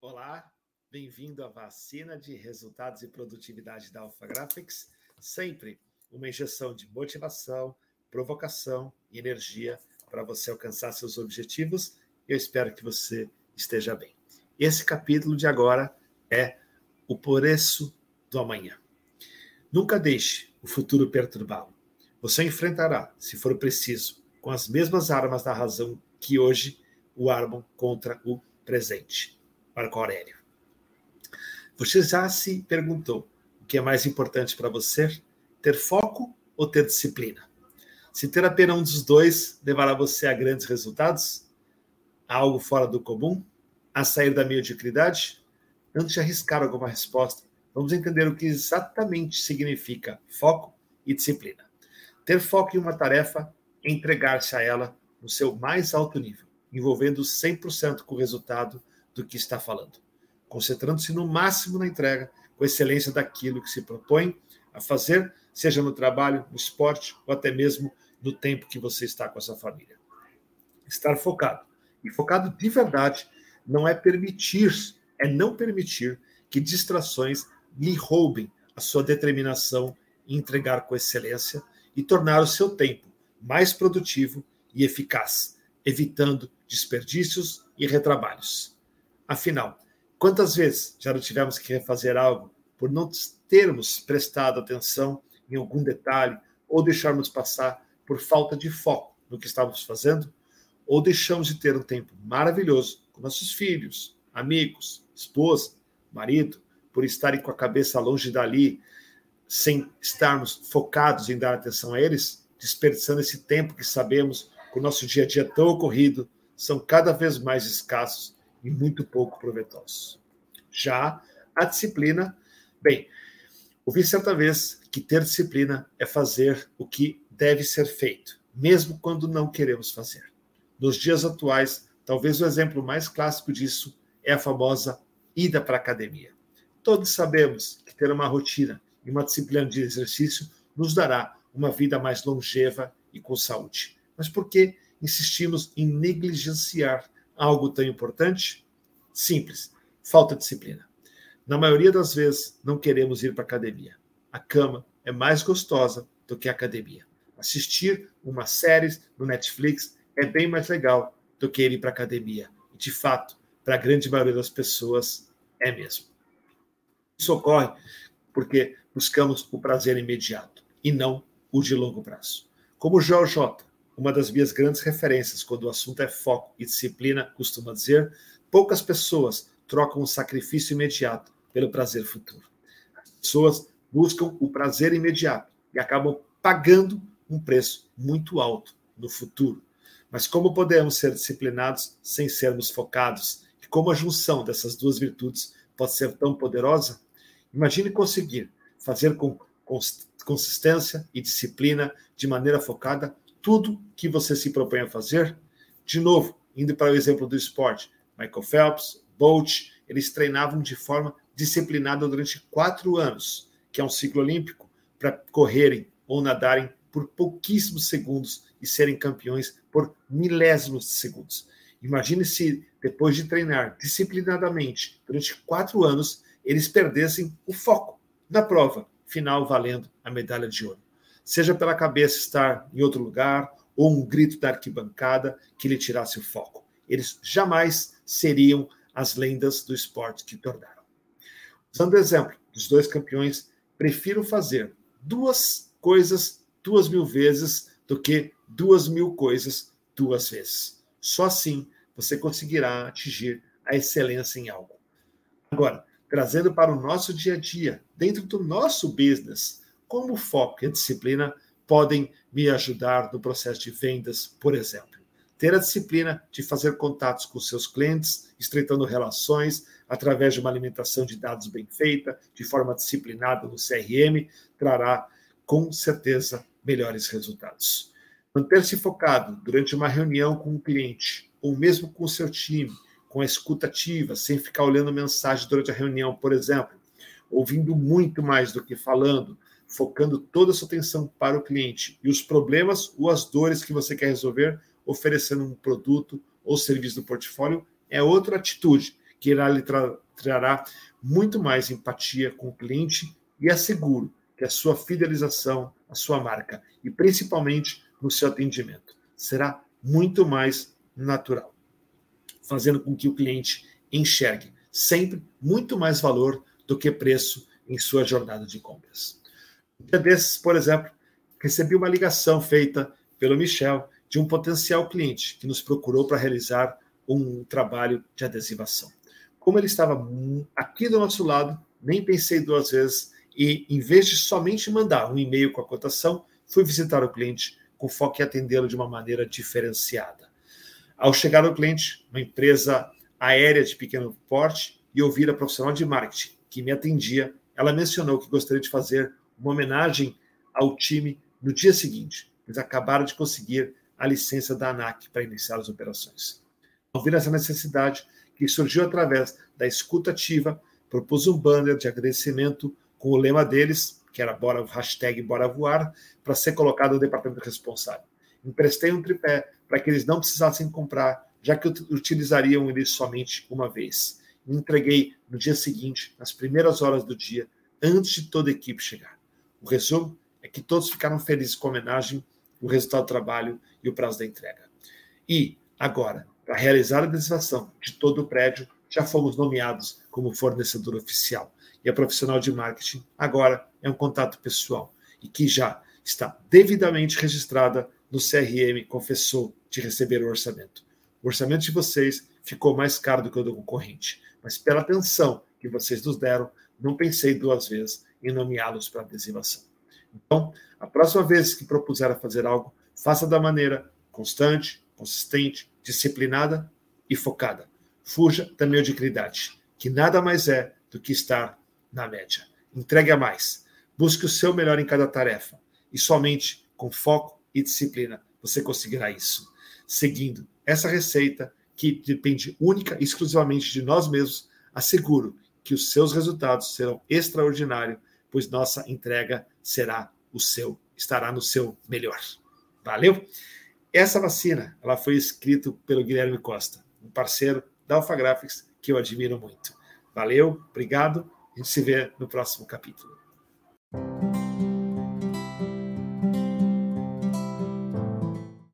Olá, bem-vindo à vacina de resultados e produtividade da Alpha Graphics. Sempre uma injeção de motivação, provocação e energia para você alcançar seus objetivos. Eu espero que você esteja bem. Esse capítulo de agora é o preço do amanhã. Nunca deixe o futuro perturbá-lo. Você enfrentará, se for preciso, com as mesmas armas da razão que hoje o armam contra o presente. Marco Aurélio. Você já se perguntou o que é mais importante para você? Ter foco ou ter disciplina? Se ter apenas um dos dois levará você a grandes resultados? A algo fora do comum? A sair da mediocridade? Antes de arriscar alguma resposta, vamos entender o que exatamente significa foco e disciplina. Ter foco em uma tarefa é entregar-se a ela no seu mais alto nível, envolvendo 100% com o resultado do que está falando, concentrando-se no máximo na entrega, com excelência daquilo que se propõe a fazer, seja no trabalho, no esporte ou até mesmo no tempo que você está com a sua família. Estar focado. E focado de verdade não é permitir, é não permitir que distrações lhe roubem a sua determinação em entregar com excelência e tornar o seu tempo mais produtivo e eficaz, evitando desperdícios e retrabalhos. Afinal, quantas vezes já não tivemos que refazer algo por não termos prestado atenção em algum detalhe ou deixarmos passar por falta de foco no que estávamos fazendo? Ou deixamos de ter um tempo maravilhoso com nossos filhos, amigos, esposa, marido, por estarem com a cabeça longe dali, sem estarmos focados em dar atenção a eles, desperdiçando esse tempo que sabemos que o nosso dia a dia tão ocorrido são cada vez mais escassos e muito pouco proveitosos. Já a disciplina, bem, ouvi certa vez que ter disciplina é fazer o que deve ser feito, mesmo quando não queremos fazer. Nos dias atuais, talvez o exemplo mais clássico disso é a famosa ida para a academia. Todos sabemos que ter uma rotina e uma disciplina de exercício nos dará uma vida mais longeva e com saúde. Mas por que insistimos em negligenciar algo tão importante? Simples, falta de disciplina. Na maioria das vezes, não queremos ir para a academia. A cama é mais gostosa do que a academia. Assistir uma série no Netflix é bem mais legal do que ir para a academia. E, de fato, para a grande maioria das pessoas, é mesmo. Isso ocorre porque buscamos o prazer imediato e não o de longo prazo. Como o George J uma das minhas grandes referências quando o assunto é foco e disciplina, costuma dizer, poucas pessoas trocam o sacrifício imediato pelo prazer futuro. As pessoas buscam o prazer imediato e acabam pagando um preço muito alto no futuro. Mas como podemos ser disciplinados sem sermos focados? E como a junção dessas duas virtudes pode ser tão poderosa? Imagine conseguir fazer com consistência e disciplina de maneira focada tudo que você se propõe a fazer. De novo, indo para o exemplo do esporte, Michael Phelps, Bolt, eles treinavam de forma disciplinada durante quatro anos, que é um ciclo olímpico, para correrem ou nadarem por pouquíssimos segundos e serem campeões por milésimos de segundos. Imagine se, depois de treinar disciplinadamente durante quatro anos, eles perdessem o foco na prova final, valendo a medalha de ouro seja pela cabeça estar em outro lugar ou um grito da arquibancada que lhe tirasse o foco. Eles jamais seriam as lendas do esporte que tornaram. Usando o exemplo dos dois campeões, prefiro fazer duas coisas duas mil vezes do que duas mil coisas duas vezes. Só assim você conseguirá atingir a excelência em algo. Agora, trazendo para o nosso dia a dia, dentro do nosso business, como o foco e a disciplina podem me ajudar no processo de vendas, por exemplo. Ter a disciplina de fazer contatos com seus clientes, estreitando relações através de uma alimentação de dados bem feita, de forma disciplinada no CRM, trará com certeza melhores resultados. Manter-se focado durante uma reunião com um cliente, ou mesmo com o seu time, com a escuta ativa, sem ficar olhando mensagem durante a reunião, por exemplo, ouvindo muito mais do que falando, focando toda a sua atenção para o cliente e os problemas ou as dores que você quer resolver, oferecendo um produto ou serviço do portfólio, é outra atitude que irá lhe tra trará muito mais empatia com o cliente e asseguro que a sua fidelização, a sua marca e principalmente no seu atendimento será muito mais natural, fazendo com que o cliente enxergue sempre muito mais valor do que preço em sua jornada de compras. Um dia desses, por exemplo, recebi uma ligação feita pelo Michel de um potencial cliente que nos procurou para realizar um trabalho de adesivação. Como ele estava aqui do nosso lado, nem pensei duas vezes e, em vez de somente mandar um e-mail com a cotação, fui visitar o cliente com foco em atendê-lo de uma maneira diferenciada. Ao chegar ao cliente, uma empresa aérea de pequeno porte, e ouvir a profissional de marketing que me atendia, ela mencionou que gostaria de fazer uma homenagem ao time no dia seguinte. Eles acabaram de conseguir a licença da ANAC para iniciar as operações. Ao ver essa necessidade, que surgiu através da escuta ativa, propus um banner de agradecimento com o lema deles, que era bora, hashtag Bora Voar, para ser colocado no departamento responsável. Emprestei um tripé para que eles não precisassem comprar, já que utilizariam ele somente uma vez. Entreguei no dia seguinte, nas primeiras horas do dia, antes de toda a equipe chegar. O resumo é que todos ficaram felizes com a homenagem, o resultado do trabalho e o prazo da entrega. E, agora, para realizar a adesivação de todo o prédio, já fomos nomeados como fornecedor oficial. E a profissional de marketing agora é um contato pessoal e que já está devidamente registrada no CRM, confessou de receber o orçamento. O orçamento de vocês ficou mais caro do que o do concorrente, mas pela atenção que vocês nos deram, não pensei duas vezes em nomeá-los para adesivação. Então, a próxima vez que propuser a fazer algo, faça da maneira constante, consistente, disciplinada e focada. Fuja da mediocridade, que nada mais é do que estar na média. Entregue a mais. Busque o seu melhor em cada tarefa. E somente com foco e disciplina você conseguirá isso. Seguindo essa receita, que depende única e exclusivamente de nós mesmos, asseguro que os seus resultados serão extraordinários, pois nossa entrega será o seu, estará no seu melhor. Valeu? Essa vacina, ela foi escrita pelo Guilherme Costa, um parceiro da Alpha Graphics que eu admiro muito. Valeu, obrigado. A gente se vê no próximo capítulo.